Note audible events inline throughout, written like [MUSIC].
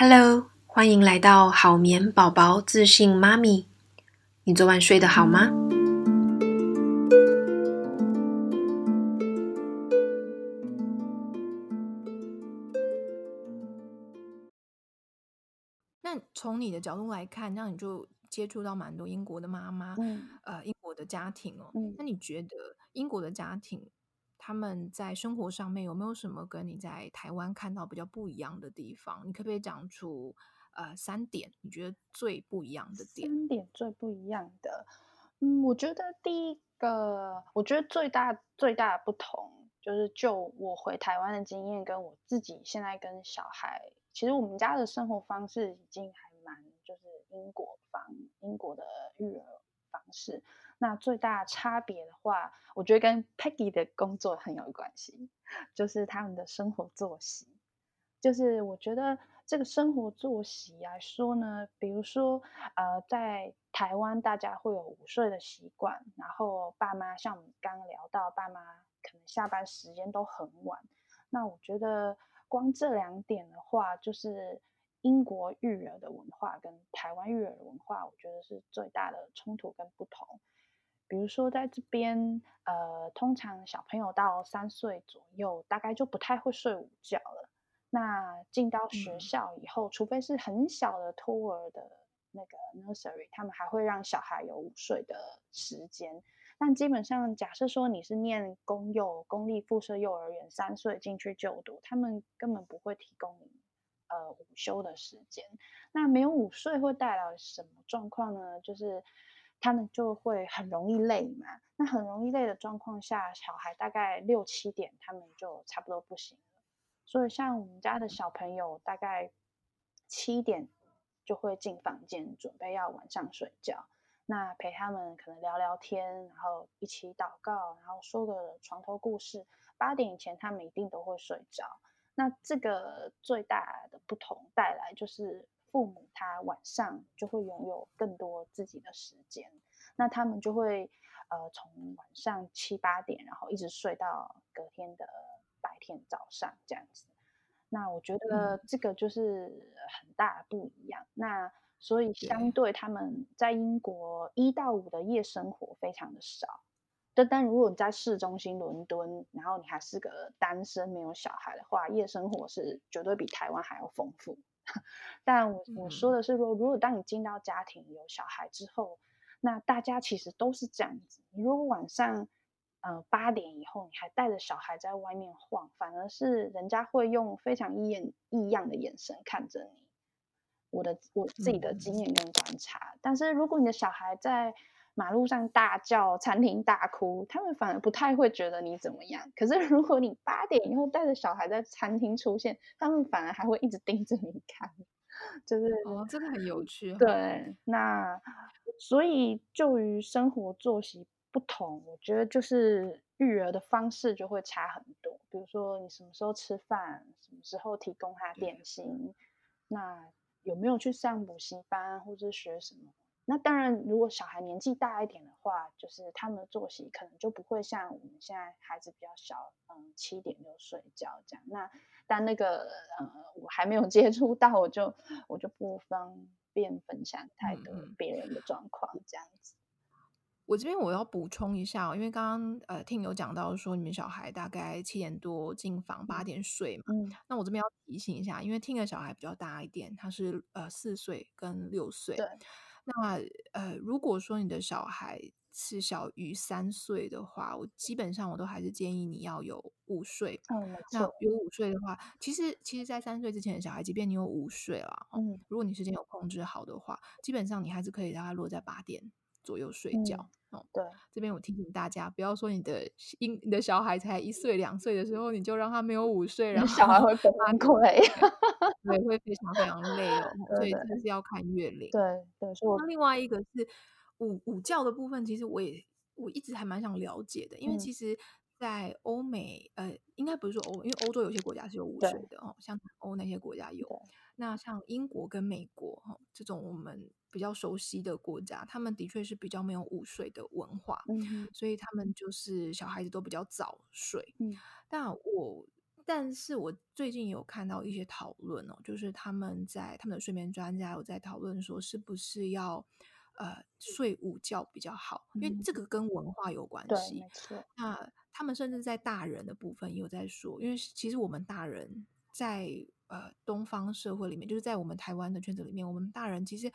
Hello，欢迎来到好眠宝宝自信妈咪。你昨晚睡得好吗？那从你的角度来看，那你就接触到蛮多英国的妈妈，嗯、呃，英国的家庭哦。嗯、那你觉得英国的家庭？他们在生活上面有没有什么跟你在台湾看到比较不一样的地方？你可不可以讲出呃三点你觉得最不一样的点？三点最不一样的，嗯，我觉得第一个，我觉得最大最大的不同就是，就我回台湾的经验，跟我自己现在跟小孩，其实我们家的生活方式已经还蛮就是英国方英国的育儿方式。那最大差别的话，我觉得跟 Peggy 的工作很有关系，就是他们的生活作息。就是我觉得这个生活作息来说呢，比如说，呃，在台湾大家会有午睡的习惯，然后爸妈像我们刚刚聊到，爸妈可能下班时间都很晚。那我觉得光这两点的话，就是英国育儿的文化跟台湾育儿的文化，我觉得是最大的冲突跟不同。比如说，在这边，呃，通常小朋友到三岁左右，大概就不太会睡午觉了。那进到学校以后，嗯、除非是很小的托儿的那个 nursery，他们还会让小孩有午睡的时间。但基本上，假设说你是念公幼、公立附设幼儿园，三岁进去就读，他们根本不会提供你呃午休的时间。那没有午睡会带来什么状况呢？就是他们就会很容易累嘛，那很容易累的状况下，小孩大概六七点，他们就差不多不行了。所以像我们家的小朋友，大概七点就会进房间，准备要晚上睡觉。那陪他们可能聊聊天，然后一起祷告，然后说个床头故事。八点以前，他们一定都会睡着。那这个最大的不同带来就是。父母他晚上就会拥有更多自己的时间，那他们就会呃从晚上七八点，然后一直睡到隔天的白天早上这样子。那我觉得这个就是很大不一样。嗯、那所以相对他们在英国一到五的夜生活非常的少。但但如果你在市中心伦敦，然后你还是个单身没有小孩的话，夜生活是绝对比台湾还要丰富。但我我说的是说，如果当你进到家庭有小孩之后，那大家其实都是这样子。你如果晚上呃八点以后你还带着小孩在外面晃，反而是人家会用非常异样异样的眼神看着你。我的我自己的经验跟观察，但是如果你的小孩在马路上大叫，餐厅大哭，他们反而不太会觉得你怎么样。可是如果你八点以后带着小孩在餐厅出现，他们反而还会一直盯着你看，就是哦，这个很有趣。对，那所以就于生活作息不同，我觉得就是育儿的方式就会差很多。比如说你什么时候吃饭，什么时候提供他点心，那有没有去上补习班或者学什么？那当然，如果小孩年纪大一点的话，就是他们的作息可能就不会像我们现在孩子比较小，嗯，七点就睡觉这样。那但那个，呃，我还没有接触到，我就我就不方便分享太多别人的状况这样子。我这边我要补充一下，因为刚刚呃听有讲到说你们小孩大概七点多进房，八点睡嘛。嗯，那我这边要提醒一下，因为听的小孩比较大一点，他是呃四岁跟六岁。对。那呃，如果说你的小孩是小于三岁的话，我基本上我都还是建议你要有午睡。嗯，那有午睡的话，其实其实，在三岁之前的小孩，即便你有午睡了，嗯，如果你时间有控制好的话，基本上你还是可以让他落在八点左右睡觉。嗯哦，对，这边我提醒大家，不要说你的婴你的小孩才一岁两岁的时候，你就让他没有午睡，[LAUGHS] 然后小孩会崩溃，[LAUGHS] 对，会非常非常累哦。所以这是要看月龄。对对，所以那另外一个是午午觉的部分，其实我也我一直还蛮想了解的，因为其实，在欧美，呃，应该不是说欧，因为欧洲有些国家是有午睡的哦，像欧那些国家有。那像英国跟美国哈这种我们比较熟悉的国家，他们的确是比较没有午睡的文化，嗯，所以他们就是小孩子都比较早睡。嗯，但我但是我最近有看到一些讨论哦，就是他们在他们的睡眠专家有在讨论说，是不是要呃睡午觉比较好？因为这个跟文化有关系。对。那他们甚至在大人的部分也有在说，因为其实我们大人在呃东方社会里面，就是在我们台湾的圈子里面，我们大人其实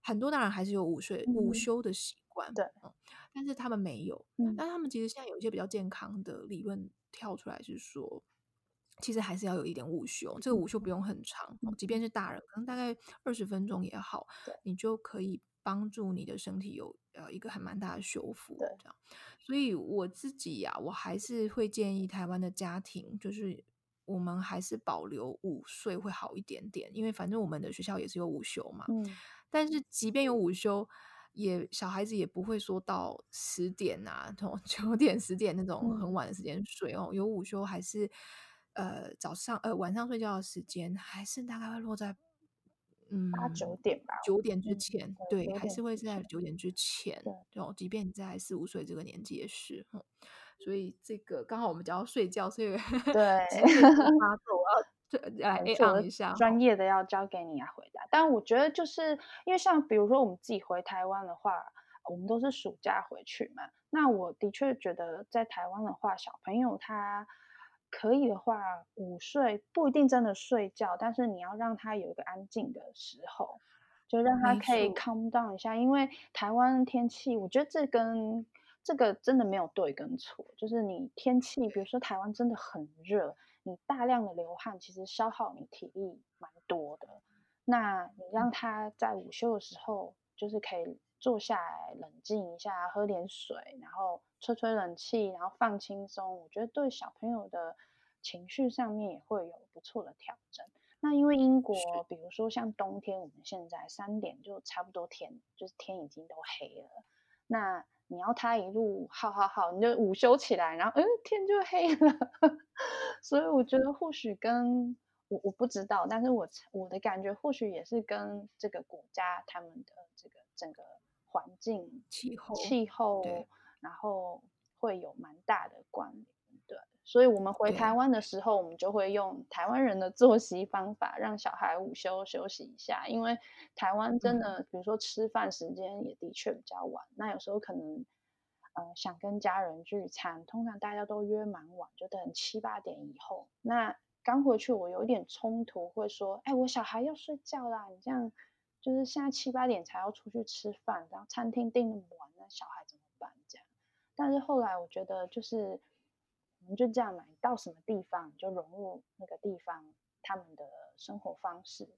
很多大人还是有午睡、嗯、午休的习惯。对、嗯，但是他们没有。嗯，但他们其实现在有一些比较健康的理论跳出来，是说。其实还是要有一点午休，这个午休不用很长，即便是大人，可能大概二十分钟也好，你就可以帮助你的身体有呃一个很蛮大的修复。这样，所以我自己呀、啊，我还是会建议台湾的家庭，就是我们还是保留午睡会好一点点，因为反正我们的学校也是有午休嘛。嗯，但是即便有午休，也小孩子也不会说到十点啊，从九点十点那种很晚的时间睡哦，有午休还是。呃，早上呃晚上睡觉的时间还是大概会落在嗯八九点吧，九点之前，嗯、对，对还是会是在九点之前，对，即便你在四五岁这个年纪也是，嗯，所以这个刚好我们讲要睡觉，所以对，[LAUGHS] 发作要来 A 一下，专业的要交给你来回答。但我觉得就是因为像比如说我们自己回台湾的话，我们都是暑假回去嘛，那我的确觉得在台湾的话，小朋友他。可以的话，午睡不一定真的睡觉，但是你要让他有一个安静的时候，就让他可以 calm down 一下。因为台湾天气，我觉得这跟这个真的没有对跟错，就是你天气，比如说台湾真的很热，你大量的流汗，其实消耗你体力蛮多的。那你让他在午休的时候，就是可以。坐下来冷静一下，喝点水，然后吹吹冷气，然后放轻松。我觉得对小朋友的情绪上面也会有不错的调整。那因为英国，比如说像冬天，我们现在三点就差不多天，就是天已经都黑了。那你要他一路好好好，你就午休起来，然后嗯，天就黑了。[LAUGHS] 所以我觉得或许跟我我不知道，但是我我的感觉或许也是跟这个国家他们的这个整个。环境、气候、气候，然后会有蛮大的关联，对。所以，我们回台湾的时候，我们就会用台湾人的作息方法，让小孩午休休息一下。因为台湾真的，嗯、比如说吃饭时间也的确比较晚，那有时候可能，呃，想跟家人聚餐，通常大家都约蛮晚，就等七八点以后。那刚回去，我有一点冲突，会说：“哎，我小孩要睡觉啦，你这样。”就是现在七八点才要出去吃饭，然后餐厅订那么晚，那小孩怎么办？这样，但是后来我觉得，就是我们就这样嘛，你到什么地方你就融入那个地方他们的生活方式，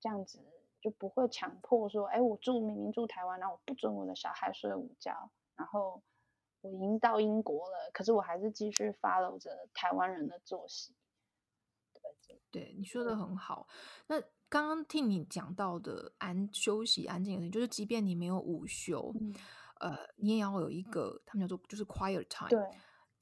这样子就不会强迫说，哎，我住明明住台湾，然后我不准我的小孩睡午觉，然后我已经到英国了，可是我还是继续 follow 着台湾人的作息。对，对，你说的很好，那。刚刚听你讲到的安休息安静的，就是即便你没有午休，嗯、呃，你也要有一个他们叫做就是 quiet time。对，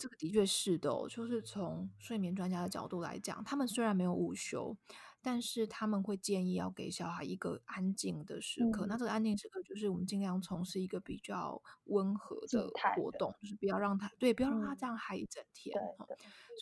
这个的确是的哦，就是从睡眠专家的角度来讲，他们虽然没有午休。但是他们会建议要给小孩一个安静的时刻，嗯、那这个安静时刻就是我们尽量从事一个比较温和的活动，就是不要让他对，不要让他这样嗨一整天。嗯、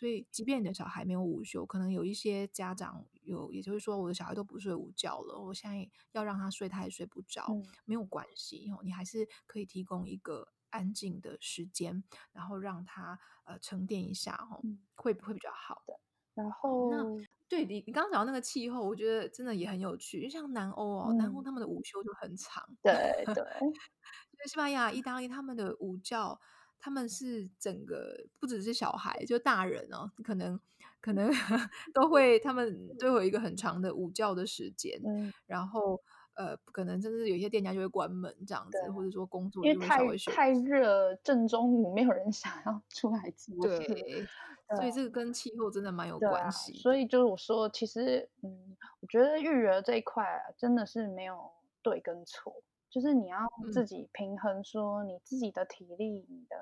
所以，即便你的小孩没有午休，可能有一些家长有，也就是说，我的小孩都不睡午觉了，我现在要让他睡，他也睡不着，嗯、没有关系哦，你还是可以提供一个安静的时间，然后让他呃沉淀一下哦，嗯、会不会比较好的？然后。那对你，你刚刚讲到那个气候，我觉得真的也很有趣。就像南欧哦，嗯、南欧他们的午休就很长。[LAUGHS] 对对，因为西班牙、意大利他们的午觉，他们是整个不只是小孩，就大人哦，可能可能 [LAUGHS] 都会，他们都有一个很长的午觉的时间。嗯、然后呃，可能甚至有些店家就会关门这样子，或者说工作因为太太热，正中午没有人 [LAUGHS] 想要出来做。对。[LAUGHS] 所以这个跟气候真的蛮有关系，啊。所以就是我说，其实，嗯，我觉得育儿这一块，啊，真的是没有对跟错，就是你要自己平衡，说你自己的体力，你的，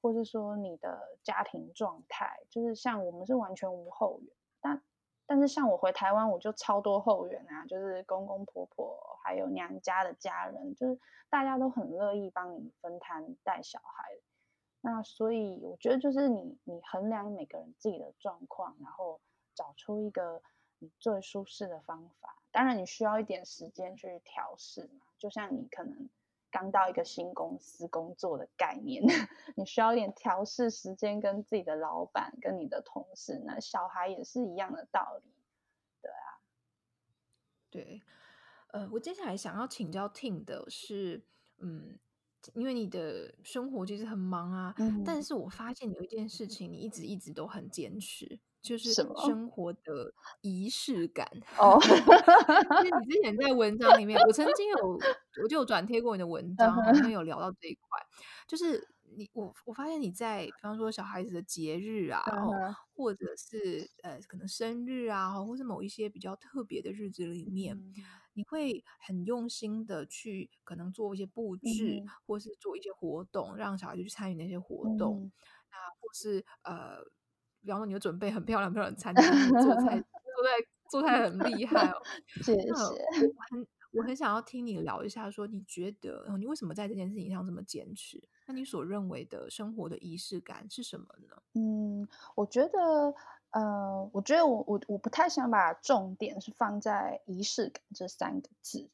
或者说你的家庭状态。就是像我们是完全无后援，但但是像我回台湾，我就超多后援啊，就是公公婆婆，还有娘家的家人，就是大家都很乐意帮你分摊带小孩。那所以我觉得就是你你衡量每个人自己的状况，然后找出一个你最舒适的方法。当然，你需要一点时间去调试嘛，就像你可能刚到一个新公司工作的概念，[LAUGHS] 你需要一点调试时间，跟自己的老板、跟你的同事，那小孩也是一样的道理，对啊，对，呃，我接下来想要请教 Ting 的是，嗯。因为你的生活其实很忙啊，嗯、但是我发现有一件事情，你一直一直都很坚持，就是生活的仪式感。哦，[LAUGHS] 因为你之前在文章里面，我曾经有我就有转贴过你的文章，好像有聊到这一块，就是。你我我发现你在，比方说小孩子的节日啊，或者是呃可能生日啊，或是某一些比较特别的日子里面，嗯、你会很用心的去可能做一些布置，嗯、或是做一些活动，让小孩子去参与那些活动。嗯、那或是呃，比方说你会准备很漂亮漂亮的餐厅，做菜 [LAUGHS] 做菜做菜很厉害哦，[LAUGHS] 谢谢。很我很想要听你聊一下，说你觉得你为什么在这件事情上这么坚持？那你所认为的生活的仪式感是什么呢？嗯，我觉得，呃，我觉得我我我不太想把重点是放在仪式感这三个字，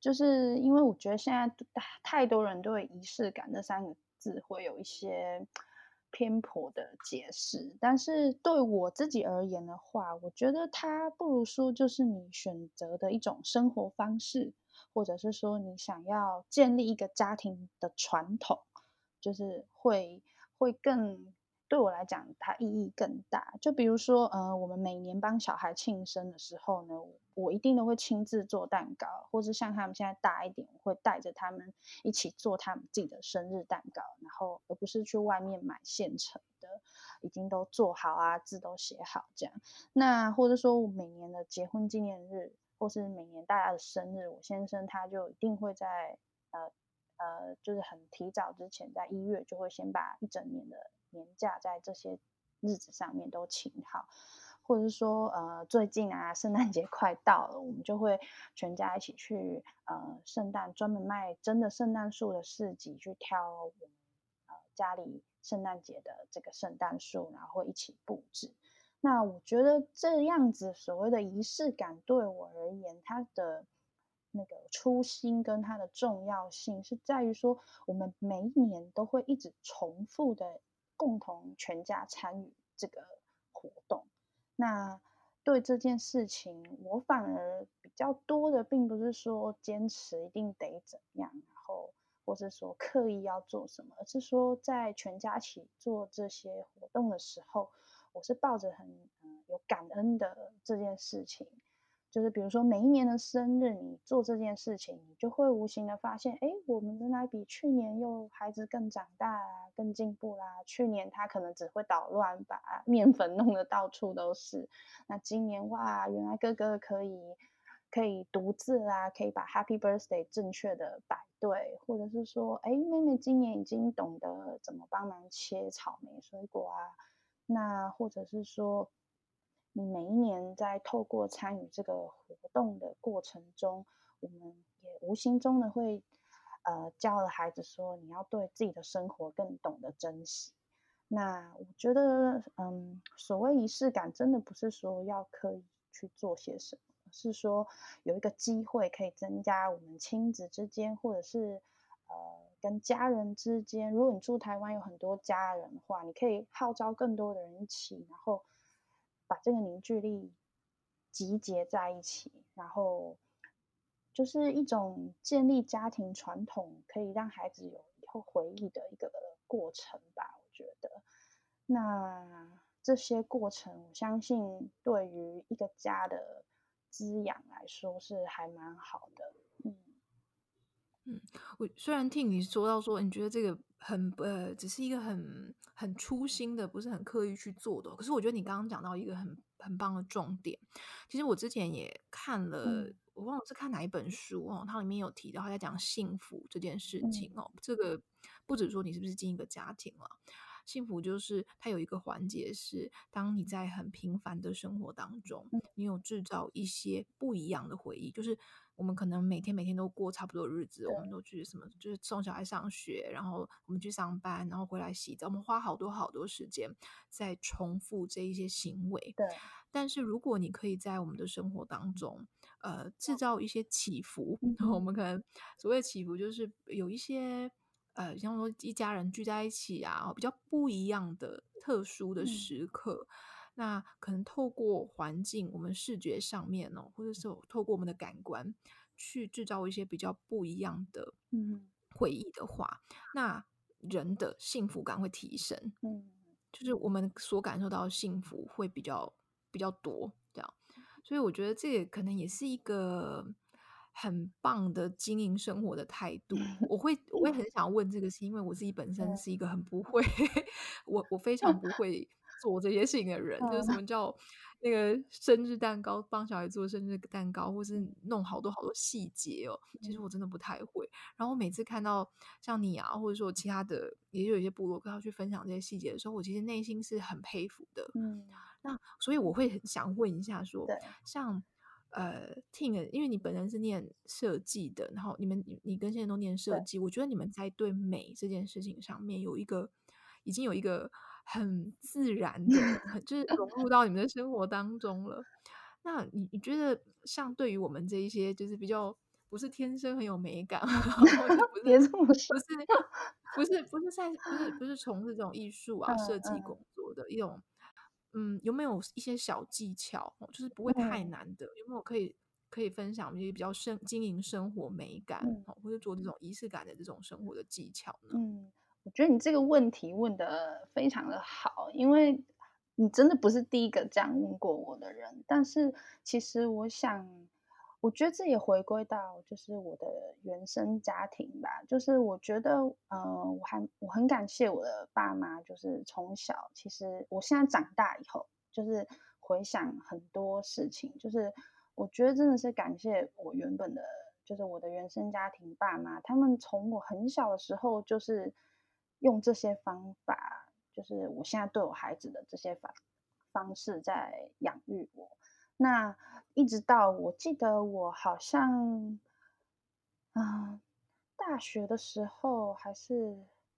就是因为我觉得现在太多人对仪式感这三个字会有一些。偏颇的解释，但是对我自己而言的话，我觉得它不如说就是你选择的一种生活方式，或者是说你想要建立一个家庭的传统，就是会会更。对我来讲，它意义更大。就比如说，呃，我们每年帮小孩庆生的时候呢，我一定都会亲自做蛋糕，或者像他们现在大一点，我会带着他们一起做他们自己的生日蛋糕，然后而不是去外面买现成的，已经都做好啊，字都写好这样。那或者说，我每年的结婚纪念日，或是每年大家的生日，我先生他就一定会在呃呃，就是很提早之前，在一月就会先把一整年的。年假在这些日子上面都请好，或者说，呃，最近啊，圣诞节快到了，我们就会全家一起去，呃，圣诞专门卖真的圣诞树的市集去挑我们呃家里圣诞节的这个圣诞树，然后会一起布置。那我觉得这样子所谓的仪式感，对我而言，它的那个初心跟它的重要性是在于说，我们每一年都会一直重复的。共同全家参与这个活动，那对这件事情，我反而比较多的，并不是说坚持一定得怎样，然后或是说刻意要做什么，而是说在全家一起做这些活动的时候，我是抱着很有感恩的这件事情。就是比如说每一年的生日，你做这件事情，你就会无形的发现，哎，我们原来比去年又孩子更长大啦，更进步啦。去年他可能只会捣乱，把 [LAUGHS] 面粉弄得到处都是。那今年哇，原来哥哥可以可以独自啦，可以把 Happy Birthday 正确的摆对，或者是说，哎，妹妹今年已经懂得怎么帮忙切草莓水果啊。那或者是说。你每一年在透过参与这个活动的过程中，我们也无形中的会，呃，教了孩子说，你要对自己的生活更懂得珍惜。那我觉得，嗯，所谓仪式感，真的不是说要刻意去做些什么，而是说有一个机会可以增加我们亲子之间，或者是呃跟家人之间。如果你住台湾有很多家人的话，你可以号召更多的人一起，然后。把这个凝聚力集结在一起，然后就是一种建立家庭传统，可以让孩子有以后回忆的一个过程吧。我觉得，那这些过程，我相信对于一个家的滋养来说是还蛮好的。嗯嗯，我虽然听你说到说，你觉得这个很呃，只是一个很。很粗心的，不是很刻意去做的。可是我觉得你刚刚讲到一个很很棒的重点。其实我之前也看了，嗯、我忘了是看哪一本书哦，它里面有提到他在讲幸福这件事情哦。嗯、这个不止说你是不是进一个家庭了，幸福就是它有一个环节是，当你在很平凡的生活当中，你有制造一些不一样的回忆，就是我们可能每天每天都过差不多日子，我们都去什么，就是送小孩上学，然后我们去上班，然后回来洗澡，我们花好多好多时间在重复这一些行为。对。但是如果你可以在我们的生活当中，呃，制造一些起伏，我们可能所谓的起伏就是有一些。呃，像说一家人聚在一起啊，比较不一样的特殊的时刻，嗯、那可能透过环境，我们视觉上面哦，或者是透过我们的感官去制造一些比较不一样的嗯。回忆的话，嗯、那人的幸福感会提升，嗯，就是我们所感受到的幸福会比较比较多，这样，所以我觉得这也可能也是一个。很棒的经营生活的态度，我会我会 [LAUGHS] 很想问这个，是因为我自己本身是一个很不会，[LAUGHS] 我我非常不会做这些事情的人，就是什么叫那个生日蛋糕，帮小孩做生日蛋糕，或是弄好多好多细节哦，其实我真的不太会。然后每次看到像你啊，或者说其他的，也有一些部落客要去分享这些细节的时候，我其实内心是很佩服的。嗯，那所以我会很想问一下说，说像。呃，Ting，因为你本人是念设计的，然后你们你你跟现在都念设计，我觉得你们在对美这件事情上面有一个已经有一个很自然的，很就是融入到你们的生活当中了。那你你觉得，像对于我们这一些就是比较不是天生很有美感，[LAUGHS] 不是不是不是不是在不是不是从事这种艺术啊设计工作的一种。嗯，有没有一些小技巧，就是不会太难的？嗯、有没有可以可以分享一些比较生经营生活美感，嗯、或者做这种仪式感的这种生活的技巧呢？嗯，我觉得你这个问题问得非常的好，因为你真的不是第一个这样问过我的人。但是其实我想。我觉得这也回归到就是我的原生家庭吧，就是我觉得，呃，我还我很感谢我的爸妈，就是从小，其实我现在长大以后，就是回想很多事情，就是我觉得真的是感谢我原本的，就是我的原生家庭爸妈，他们从我很小的时候就是用这些方法，就是我现在对我孩子的这些方方式在养育我。那一直到我记得我好像，啊、大学的时候还是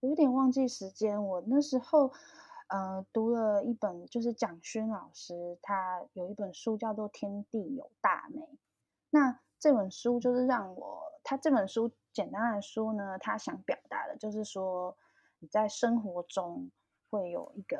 我有点忘记时间。我那时候，呃，读了一本就是蒋勋老师他有一本书叫做《天地有大美》。那这本书就是让我，他这本书简单来说呢，他想表达的就是说你在生活中会有一个。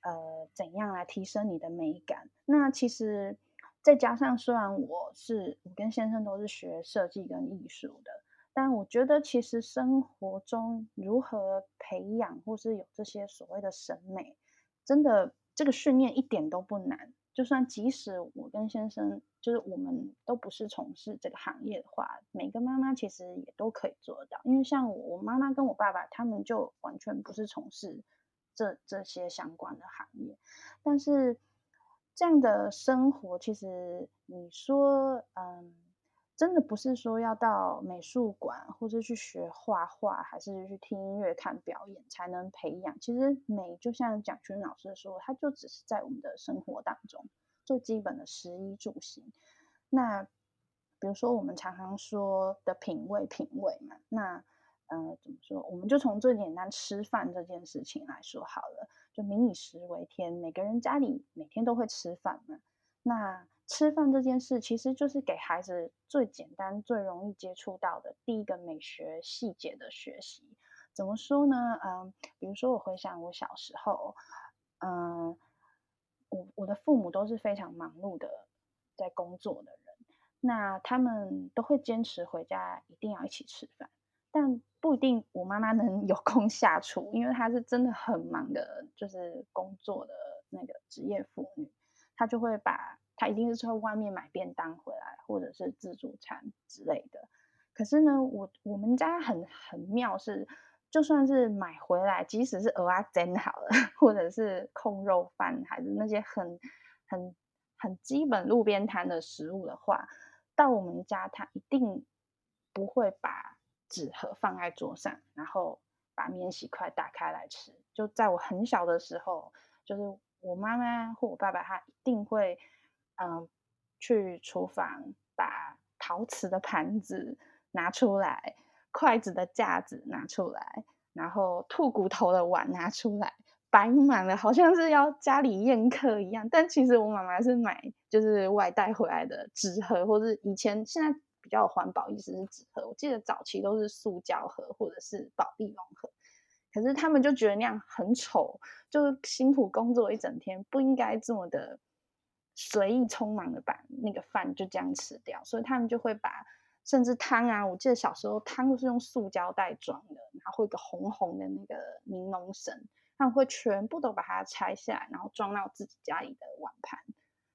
呃，怎样来提升你的美感？那其实再加上，虽然我是我跟先生都是学设计跟艺术的，但我觉得其实生活中如何培养或是有这些所谓的审美，真的这个训练一点都不难。就算即使我跟先生就是我们都不是从事这个行业的话，每个妈妈其实也都可以做到。因为像我妈妈跟我爸爸，他们就完全不是从事。这这些相关的行业，但是这样的生活，其实你说，嗯，真的不是说要到美术馆或者去学画画，还是去听音乐、看表演才能培养。其实美就像蒋勋老师说，它就只是在我们的生活当中最基本的食衣住行。那比如说我们常常说的品味，品味嘛，那。呃，怎么说？我们就从最简单吃饭这件事情来说好了。就民以食为天，每个人家里每天都会吃饭嘛。那吃饭这件事，其实就是给孩子最简单、最容易接触到的第一个美学细节的学习。怎么说呢？嗯，比如说我回想我小时候，嗯，我我的父母都是非常忙碌的在工作的人，那他们都会坚持回家一定要一起吃饭。但不一定，我妈妈能 [LAUGHS] 有空下厨，因为她是真的很忙的，就是工作的那个职业妇女，她就会把他一定是从外面买便当回来，或者是自助餐之类的。可是呢，我我们家很很妙是，就算是买回来，即使是蚵仔煎好了，[LAUGHS] 或者是控肉饭，还是那些很很很基本路边摊的食物的话，到我们家，他一定不会把。纸盒放在桌上，然后把免洗筷打开来吃。就在我很小的时候，就是我妈妈或我爸爸，他一定会嗯去厨房把陶瓷的盘子拿出来，筷子的架子拿出来，然后兔骨头的碗拿出来。摆满了，好像是要家里宴客一样。但其实我妈妈是买就是外带回来的纸盒，或是以前现在比较环保意思是纸盒。我记得早期都是塑胶盒或者是保丽龙盒，可是他们就觉得那样很丑，就辛苦工作一整天，不应该这么的随意匆忙的把那个饭就这样吃掉，所以他们就会把甚至汤啊，我记得小时候汤都是用塑胶袋装的，然后会一个红红的那个柠檬绳。他们会全部都把它拆下来，然后装到自己家里的碗盘，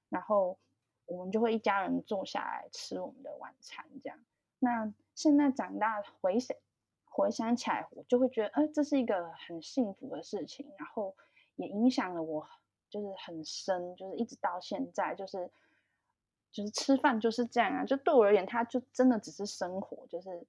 然后我们就会一家人坐下来吃我们的晚餐。这样，那现在长大回想回想起来，我就会觉得，哎，这是一个很幸福的事情，然后也影响了我，就是很深，就是一直到现在，就是就是吃饭就是这样啊，就对我而言，它就真的只是生活，就是。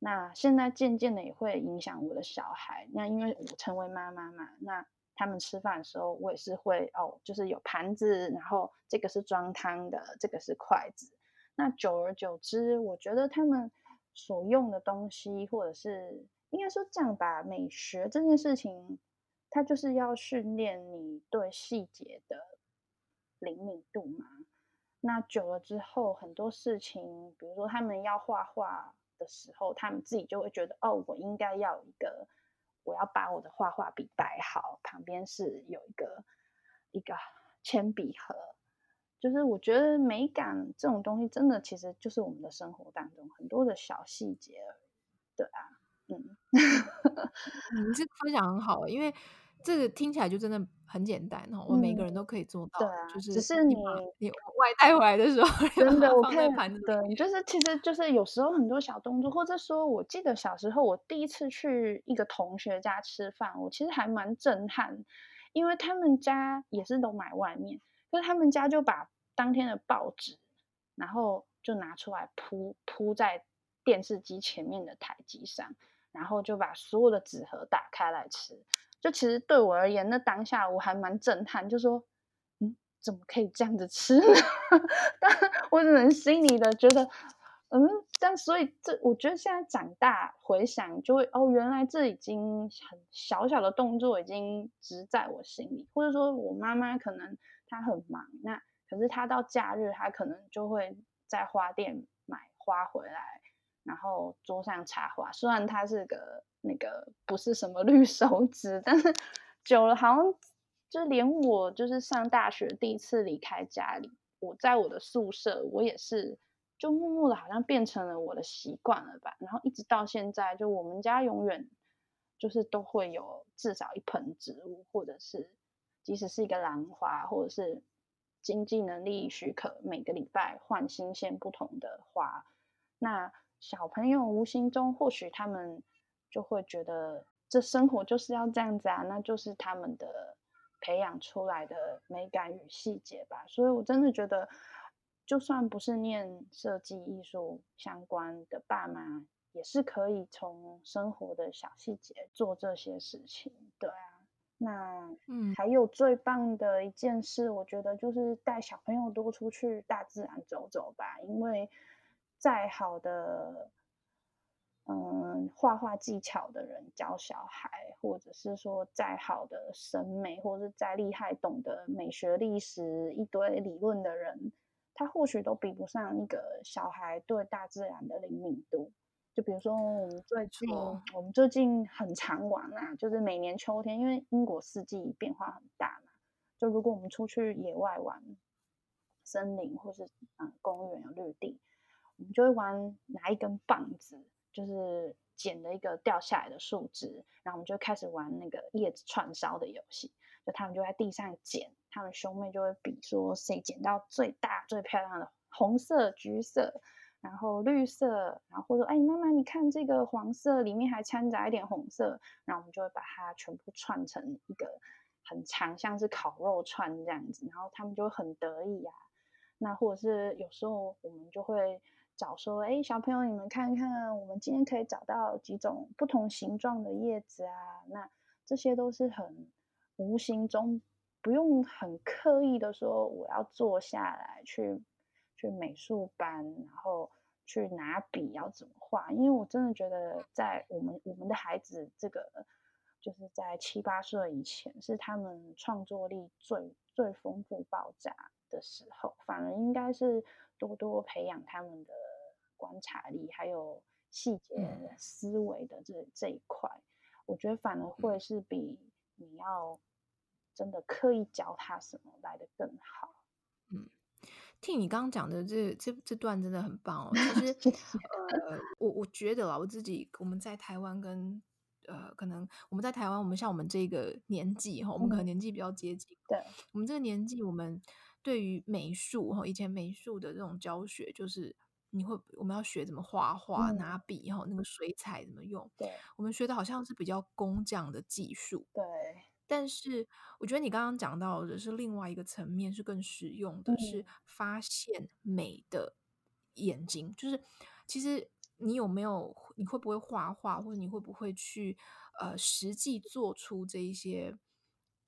那现在渐渐的也会影响我的小孩。那因为我成为妈妈嘛，那他们吃饭的时候，我也是会哦，就是有盘子，然后这个是装汤的，这个是筷子。那久而久之，我觉得他们所用的东西，或者是应该说这样吧，美学这件事情，它就是要训练你对细节的灵敏度嘛。那久了之后，很多事情，比如说他们要画画。的时候，他们自己就会觉得，哦，我应该要一个，我要把我的画画笔摆好，旁边是有一个一个铅笔盒。就是我觉得美感这种东西，真的其实就是我们的生活当中很多的小细节。对啊，嗯，你这分享很好，因为这个听起来就真的。很简单哦，我们每个人都可以做到。嗯、对啊，就是只是你你外带回来的时候，[LAUGHS] 真的我看对，就是其实就是有时候很多小动作，或者说我记得小时候我第一次去一个同学家吃饭，我其实还蛮震撼，因为他们家也是都买外面，可是他们家就把当天的报纸，然后就拿出来铺铺在电视机前面的台机上，然后就把所有的纸盒打开来吃。就其实对我而言，那当下我还蛮震撼，就说，嗯，怎么可以这样子吃呢？[LAUGHS] 但我只能心里的觉得，嗯，但所以这我觉得现在长大回想，就会哦，原来这已经很小小的动作已经植在我心里，或者说我妈妈可能她很忙，那可是她到假日她可能就会在花店买花回来。然后桌上插花，虽然它是个那个不是什么绿手指，但是久了好像就连我就是上大学第一次离开家里，我在我的宿舍，我也是就默默的好像变成了我的习惯了吧。然后一直到现在，就我们家永远就是都会有至少一盆植物，或者是即使是一个兰花，或者是经济能力许可，每个礼拜换新鲜不同的花，那。小朋友无形中，或许他们就会觉得这生活就是要这样子啊，那就是他们的培养出来的美感与细节吧。所以我真的觉得，就算不是念设计艺术相关的爸妈，也是可以从生活的小细节做这些事情。对啊，那嗯，还有最棒的一件事，我觉得就是带小朋友多出去大自然走走吧，因为。再好的，嗯，画画技巧的人教小孩，或者是说再好的审美，或者是再厉害懂得美学历史一堆理论的人，他或许都比不上一个小孩对大自然的灵敏度。就比如说我们最近，我们最近很常玩啊，就是每年秋天，因为英国四季变化很大嘛，就如果我们出去野外玩，森林或是嗯公园有绿地。我们就会玩拿一根棒子，就是捡了一个掉下来的树枝，然后我们就开始玩那个叶子串烧的游戏。就他们就在地上捡，他们兄妹就会比说谁捡到最大最漂亮的红色、橘色，然后绿色，然后或者说哎妈妈你看这个黄色里面还掺杂一点红色，然后我们就会把它全部串成一个很长，像是烤肉串这样子，然后他们就会很得意呀、啊。那或者是有时候我们就会。找说，哎，小朋友你们看看，我们今天可以找到几种不同形状的叶子啊，那这些都是很无形中，不用很刻意的说我要坐下来去去美术班，然后去拿笔要怎么画，因为我真的觉得在我们我们的孩子这个。就是在七八岁以前，是他们创作力最最丰富爆炸的时候，反而应该是多多培养他们的观察力，还有细节思维的这、嗯、这一块。我觉得反而会是比你要真的刻意教他什么来的更好。嗯，听你刚刚讲的这这这段真的很棒哦。其实，[LAUGHS] 呃，我我觉得啦，我自己我们在台湾跟。呃，可能我们在台湾，我们像我们这个年纪哈，我们可能年纪比较接近。对，我们这个年纪，我们对于美术哈，以前美术的这种教学，就是你会我们要学怎么画画、拿笔哈，那个水彩怎么用。对，我们学的好像是比较工匠的技术。对，但是我觉得你刚刚讲到的是另外一个层面，是更实用的，是发现美的眼睛，就是其实。你有没有？你会不会画画，或者你会不会去呃实际做出这一些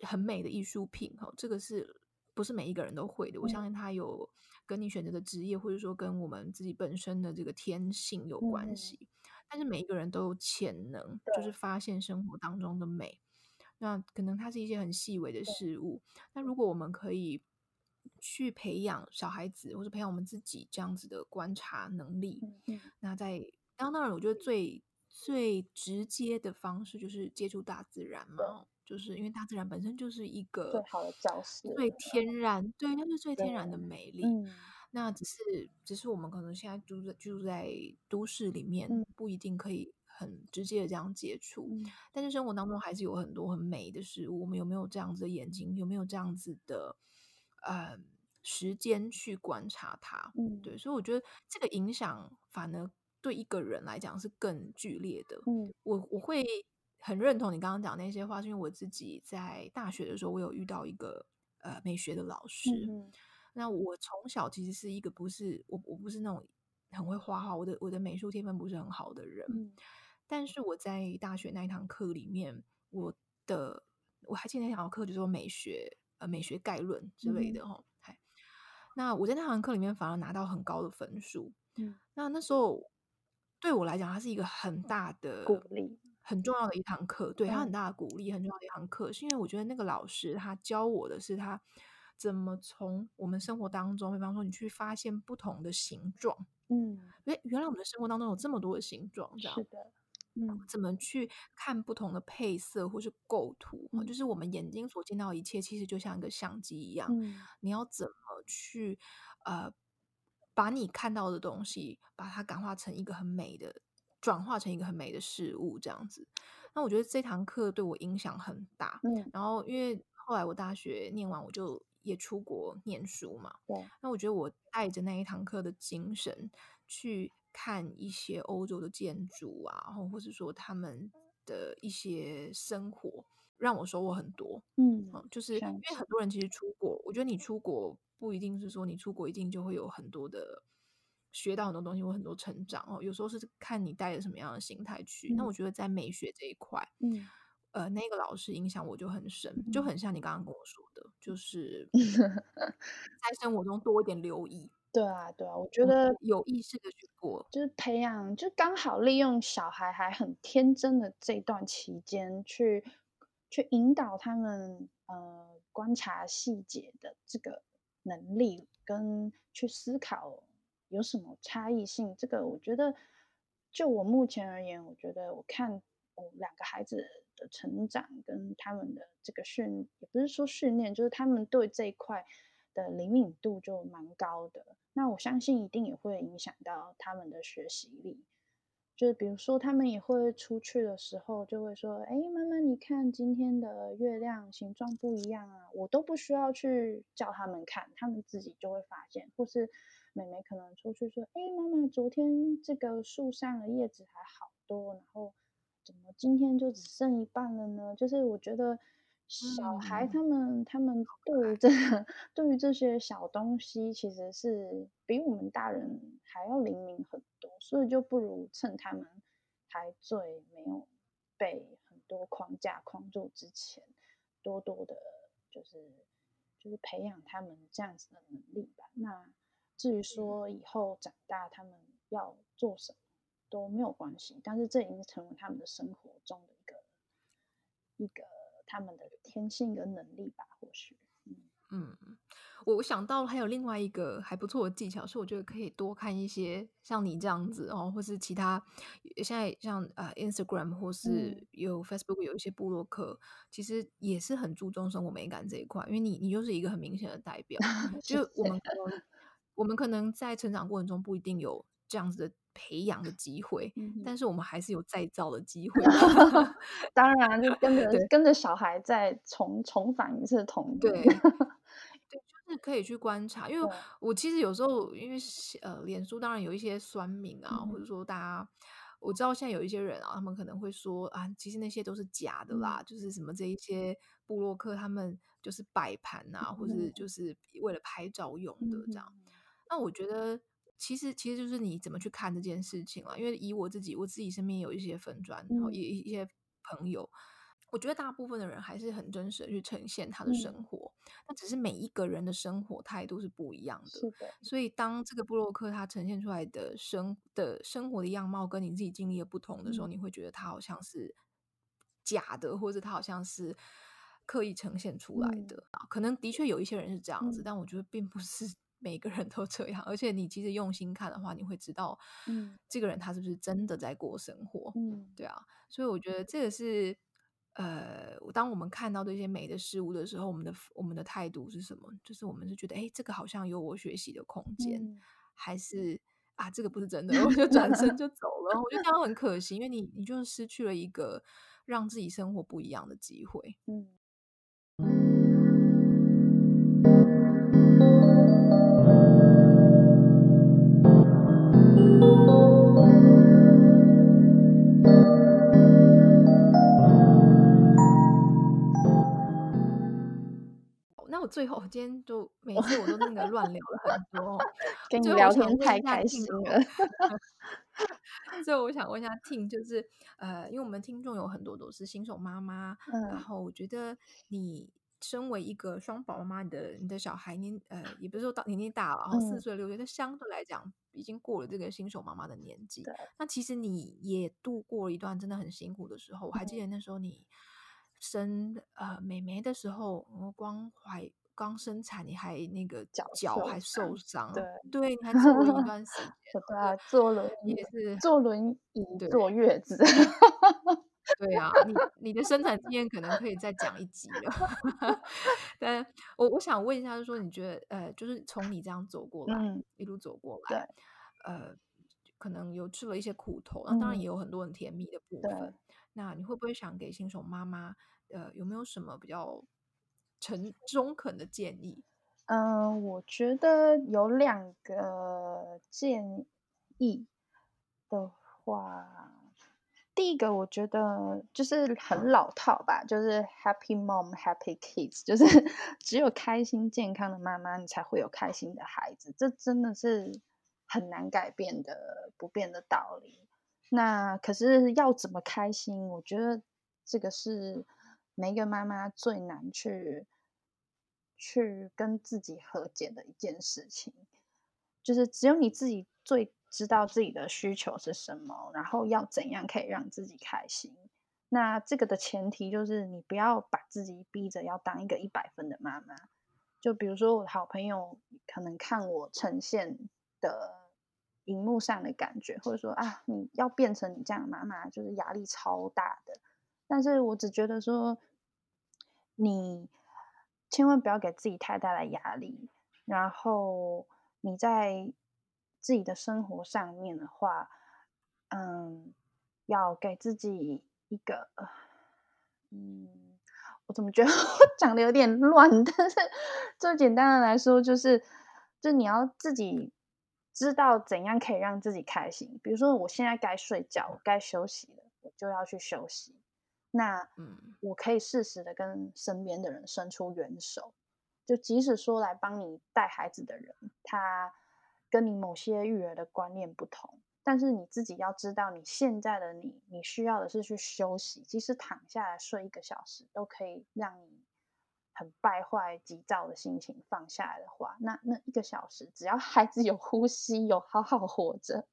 很美的艺术品？哈，这个是不是每一个人都会的？嗯、我相信它有跟你选择的职业，或者说跟我们自己本身的这个天性有关系。嗯、但是每一个人都有潜能，就是发现生活当中的美。那可能它是一些很细微的事物。那如果我们可以。去培养小孩子，或者培养我们自己这样子的观察能力。嗯、那在当然，我觉得最最直接的方式就是接触大自然嘛，就是因为大自然本身就是一个最好的教室，最天然，对，那是最天然的美丽。嗯、那只是只是我们可能现在住在居住在都市里面，嗯、不一定可以很直接的这样接触。嗯、但是生活当中还是有很多很美的事物。我们有没有这样子的眼睛？有没有这样子的？呃，时间去观察它，嗯，对，所以我觉得这个影响反而对一个人来讲是更剧烈的。嗯，我我会很认同你刚刚讲那些话，是因为我自己在大学的时候，我有遇到一个呃美学的老师。嗯，那我从小其实是一个不是我我不是那种很会画画，我的我的美术天分不是很好的人。嗯，但是我在大学那一堂课里面，我的我还记得那堂课就是说美学。呃，美学概论之类的哈，嗨、嗯，那我在那堂课里面反而拿到很高的分数，嗯，那那时候对我来讲，它是一个很大的鼓励，很重要的一堂课，对，他、很大的鼓励，很重要的一堂课，是因为我觉得那个老师他教我的是他怎么从我们生活当中，比方说你去发现不同的形状，嗯，原，原来我们的生活当中有这么多的形状，这样，是的。嗯，怎么去看不同的配色或是构图？嗯、就是我们眼睛所见到的一切，其实就像一个相机一样。嗯、你要怎么去呃，把你看到的东西，把它感化成一个很美的，转化成一个很美的事物，这样子。那我觉得这堂课对我影响很大。嗯，然后因为后来我大学念完，我就也出国念书嘛。对。那我觉得我带着那一堂课的精神去。看一些欧洲的建筑啊，然后或是说他们的一些生活，让我收获很多。嗯，就是因为很多人其实出国，我觉得你出国不一定是说你出国一定就会有很多的学到很多东西我很多成长哦。有时候是看你带着什么样的心态去。那、嗯、我觉得在美学这一块，嗯，呃，那个老师影响我就很深，嗯、就很像你刚刚跟我说的，就 [LAUGHS] 是在生活中多一点留意。对啊，对啊，我觉得有意识的去过，就是培养，就刚好利用小孩还很天真的这段期间，去去引导他们呃观察细节的这个能力，跟去思考有什么差异性。这个我觉得，就我目前而言，我觉得我看我两个孩子的成长跟他们的这个训，也不是说训练，就是他们对这一块。的灵敏度就蛮高的，那我相信一定也会影响到他们的学习力。就是比如说，他们也会出去的时候，就会说：“哎，妈妈，你看今天的月亮形状不一样啊！”我都不需要去叫他们看，他们自己就会发现。或是妹妹可能出去说：“哎，妈妈，昨天这个树上的叶子还好多，然后怎么今天就只剩一半了呢？”就是我觉得。小孩他们、嗯、他们对于这个对于这些小东西，其实是比我们大人还要灵敏很多，所以就不如趁他们还最没有被很多框架框住之前，多多的，就是就是培养他们这样子的能力吧。那至于说以后长大他们要做什么都没有关系，但是这已经成为他们的生活中的一个一个。他们的天性跟能力吧，或许，嗯。嗯，我想到还有另外一个还不错的技巧，是我觉得可以多看一些像你这样子哦，或是其他现在像呃 Instagram 或是有 Facebook 有一些部落客，嗯、其实也是很注重生活美感这一块，因为你你就是一个很明显的代表，[LAUGHS] 就我们。可能我们可能在成长过程中不一定有这样子的。培养的机会，嗯、但是我们还是有再造的机会。[LAUGHS] [LAUGHS] 当然，就跟着跟着小孩再重重返一次童年。对，[LAUGHS] 对，就是可以去观察。因为我其实有时候，因为呃，脸书当然有一些酸民啊，嗯、或者说大家，我知道现在有一些人啊，他们可能会说啊，其实那些都是假的啦，嗯、就是什么这一些部落客他们就是摆盘啊，嗯、或者就是为了拍照用的这样。嗯、那我觉得。其实，其实就是你怎么去看这件事情了。因为以我自己，我自己身边有一些粉砖，然后一一些朋友，嗯、我觉得大部分的人还是很真实的去呈现他的生活。那、嗯、只是每一个人的生活态度是不一样的。的所以当这个布洛克他呈现出来的生的生活的样貌跟你自己经历的不同的时候，嗯、你会觉得他好像是假的，或者他好像是刻意呈现出来的。嗯、可能的确有一些人是这样子，嗯、但我觉得并不是。每个人都这样，而且你其实用心看的话，你会知道，嗯，这个人他是不是真的在过生活，嗯，对啊，所以我觉得这个是，呃，当我们看到这些美的事物的时候，我们的我们的态度是什么？就是我们是觉得，哎，这个好像有我学习的空间，嗯、还是啊，这个不是真的，我就转身就 [LAUGHS] 走了。我觉得这样很可惜，因为你你就是失去了一个让自己生活不一样的机会，嗯。最后，今天就每次我都那个乱聊了很多，跟你聊天太开心了。[LAUGHS] [LAUGHS] 所以我想问一下，Ting，就是呃，因为我们听众有很多都是新手妈妈，嗯、然后我觉得你身为一个双宝妈妈，你的你的小孩年呃，也不是说到年纪大了，然后四岁六岁，但相对来讲已经过了这个新手妈妈的年纪。那其实你也度过了一段真的很辛苦的时候，我还记得那时候你生呃妹妹的时候，我光怀。刚生产，你还那个脚脚还受伤，对对，你还坐了一段时间，对啊，坐轮椅也是坐轮椅坐月子，[LAUGHS] 对啊，你你的生产经验可能可以再讲一集了。[LAUGHS] 但我我想问一下，就是说你觉得呃，就是从你这样走过来，嗯、一路走过来，呃，可能有吃了一些苦头，那当然也有很多很甜蜜的部分。那你会不会想给新手妈妈，呃，有没有什么比较？诚中肯的建议，嗯、我觉得有两个建议的话，第一个我觉得就是很老套吧，就是 Happy Mom Happy Kids，就是 [LAUGHS] 只有开心健康的妈妈，你才会有开心的孩子，这真的是很难改变的不变的道理。那可是要怎么开心？我觉得这个是。每一个妈妈最难去去跟自己和解的一件事情，就是只有你自己最知道自己的需求是什么，然后要怎样可以让自己开心。那这个的前提就是你不要把自己逼着要当一个一百分的妈妈。就比如说我的好朋友可能看我呈现的荧幕上的感觉，或者说啊，你要变成你这样的妈妈，就是压力超大的。但是我只觉得说。你千万不要给自己太大的压力，然后你在自己的生活上面的话，嗯，要给自己一个，嗯，我怎么觉得 [LAUGHS] 我讲的有点乱？但是最简单的来说，就是，就你要自己知道怎样可以让自己开心。比如说，我现在该睡觉，该休息了，我就要去休息。那嗯，我可以适时的跟身边的人伸出援手，就即使说来帮你带孩子的人，他跟你某些育儿的观念不同，但是你自己要知道，你现在的你，你需要的是去休息，即使躺下来睡一个小时，都可以让你很败坏、急躁的心情放下来的话，那那一个小时，只要孩子有呼吸，有好好活着，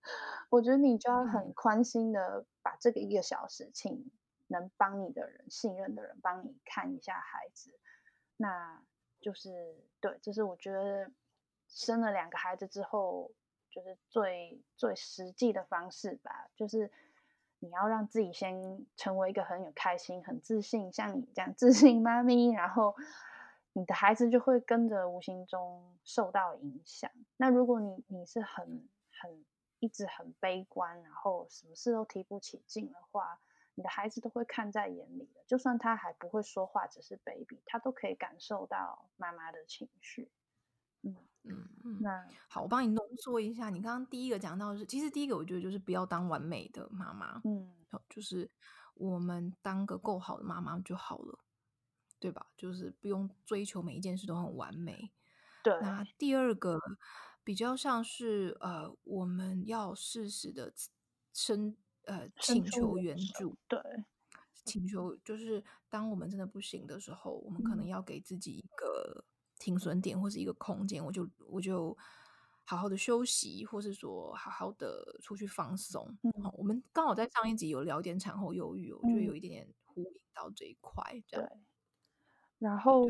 我觉得你就要很宽心的把这个一个小时请。能帮你的人，信任的人帮你看一下孩子，那就是对，这是我觉得生了两个孩子之后，就是最最实际的方式吧。就是你要让自己先成为一个很有开心、很自信，像你这样自信妈咪，然后你的孩子就会跟着无形中受到影响。那如果你你是很很一直很悲观，然后什么事都提不起劲的话，你的孩子都会看在眼里的，就算他还不会说话，只是 baby，他都可以感受到妈妈的情绪。嗯嗯嗯。那好，我帮你浓缩一下。你刚刚第一个讲到的是，其实第一个我觉得就是不要当完美的妈妈。嗯，就是我们当个够好的妈妈就好了，对吧？就是不用追求每一件事都很完美。对。那第二个比较像是呃，我们要适时的生。呃，请求援助，对，请求就是当我们真的不行的时候，我们可能要给自己一个停损点或是一个空间，我就我就好好的休息，或是说好好的出去放松。嗯，我们刚好在上一集有聊点产后忧郁，我觉得有一点点呼应到这一块，这样。对，然后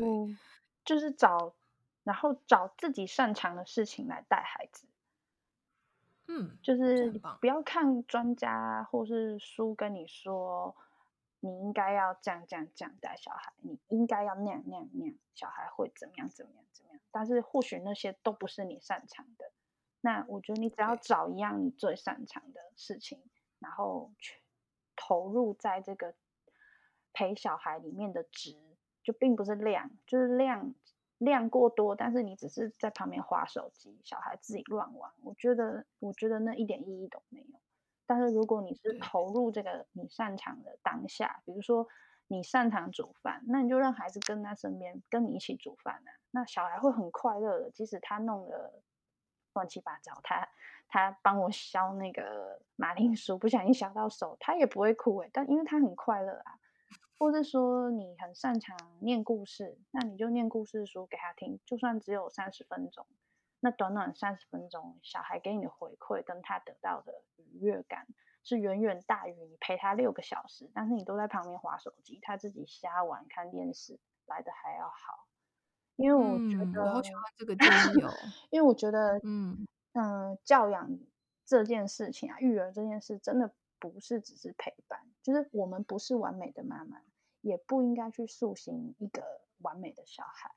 就是找，然后找自己擅长的事情来带孩子。嗯，就是不要看专家或是书跟你说，你应该要这样这样这样带小孩，你应该要那样那样那样，小孩会怎么样怎么样怎么样。但是或许那些都不是你擅长的。那我觉得你只要找一样你最擅长的事情，然后去投入在这个陪小孩里面的值，就并不是量，就是量。量过多，但是你只是在旁边划手机，小孩自己乱玩，我觉得，我觉得那一点意义都没有。但是如果你是投入这个你擅长的当下，比如说你擅长煮饭，那你就让孩子跟在身边，跟你一起煮饭啊，那小孩会很快乐的，即使他弄得乱七八糟，他他帮我削那个马铃薯，不小心削到手，他也不会哭诶，但因为他很快乐啊。或是说你很擅长念故事，那你就念故事书给他听，就算只有三十分钟，那短短三十分钟，小孩给你的回馈跟他得到的愉悦感是远远大于你陪他六个小时，但是你都在旁边划手机，他自己瞎玩看电视来的还要好。因为我觉得，嗯、我好喜欢这个建议哦，因为我觉得，嗯嗯、呃，教养这件事情啊，育儿这件事真的不是只是陪伴，就是我们不是完美的妈妈。也不应该去塑形一个完美的小孩，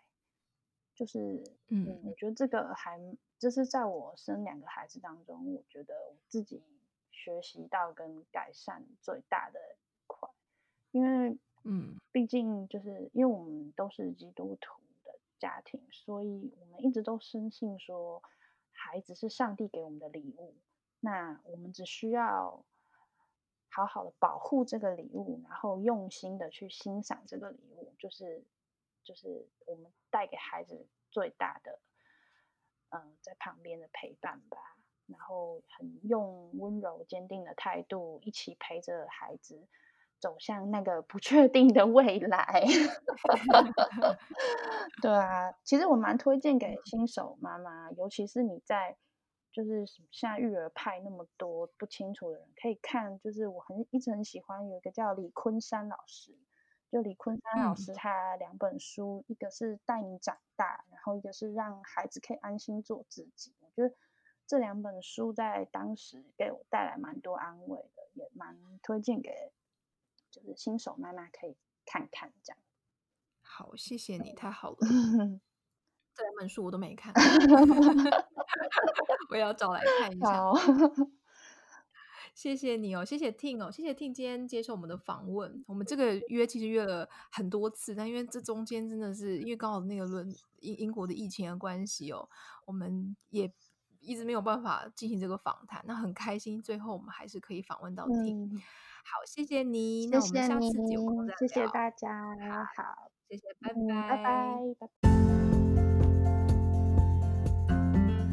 就是，嗯，嗯，我觉得这个还，这是在我生两个孩子当中，我觉得我自己学习到跟改善最大的一块，因为，嗯，毕竟就是因为我们都是基督徒的家庭，所以我们一直都深信说，孩子是上帝给我们的礼物，那我们只需要。好好的保护这个礼物，然后用心的去欣赏这个礼物，就是就是我们带给孩子最大的，嗯、呃，在旁边的陪伴吧。然后很用温柔坚定的态度，一起陪着孩子走向那个不确定的未来。[LAUGHS] 对啊，其实我蛮推荐给新手妈妈，尤其是你在。就是现在育儿派那么多不清楚的人，可以看。就是我很一直很喜欢有一个叫李昆山老师，就李昆山老师他两本书，嗯、一个是带你长大，然后一个是让孩子可以安心做自己。我觉得这两本书在当时给我带来蛮多安慰的，也蛮推荐给就是新手妈妈可以看看这样。好，谢谢你，太好了。[LAUGHS] 本书我都没看，[LAUGHS] [LAUGHS] 我也要找来看一下。好 [LAUGHS] 谢谢你哦，谢谢 Ting 哦，谢谢 Ting 今天接受我们的访问。我们这个约其实约了很多次，但因为这中间真的是因为刚好那个伦英英国的疫情的关系哦，我们也一直没有办法进行这个访谈。那很开心，最后我们还是可以访问到你。嗯、好，谢谢你。谢谢你。那我们下次有空再聊。谢谢大家。好，谢谢，拜拜，拜拜，拜拜。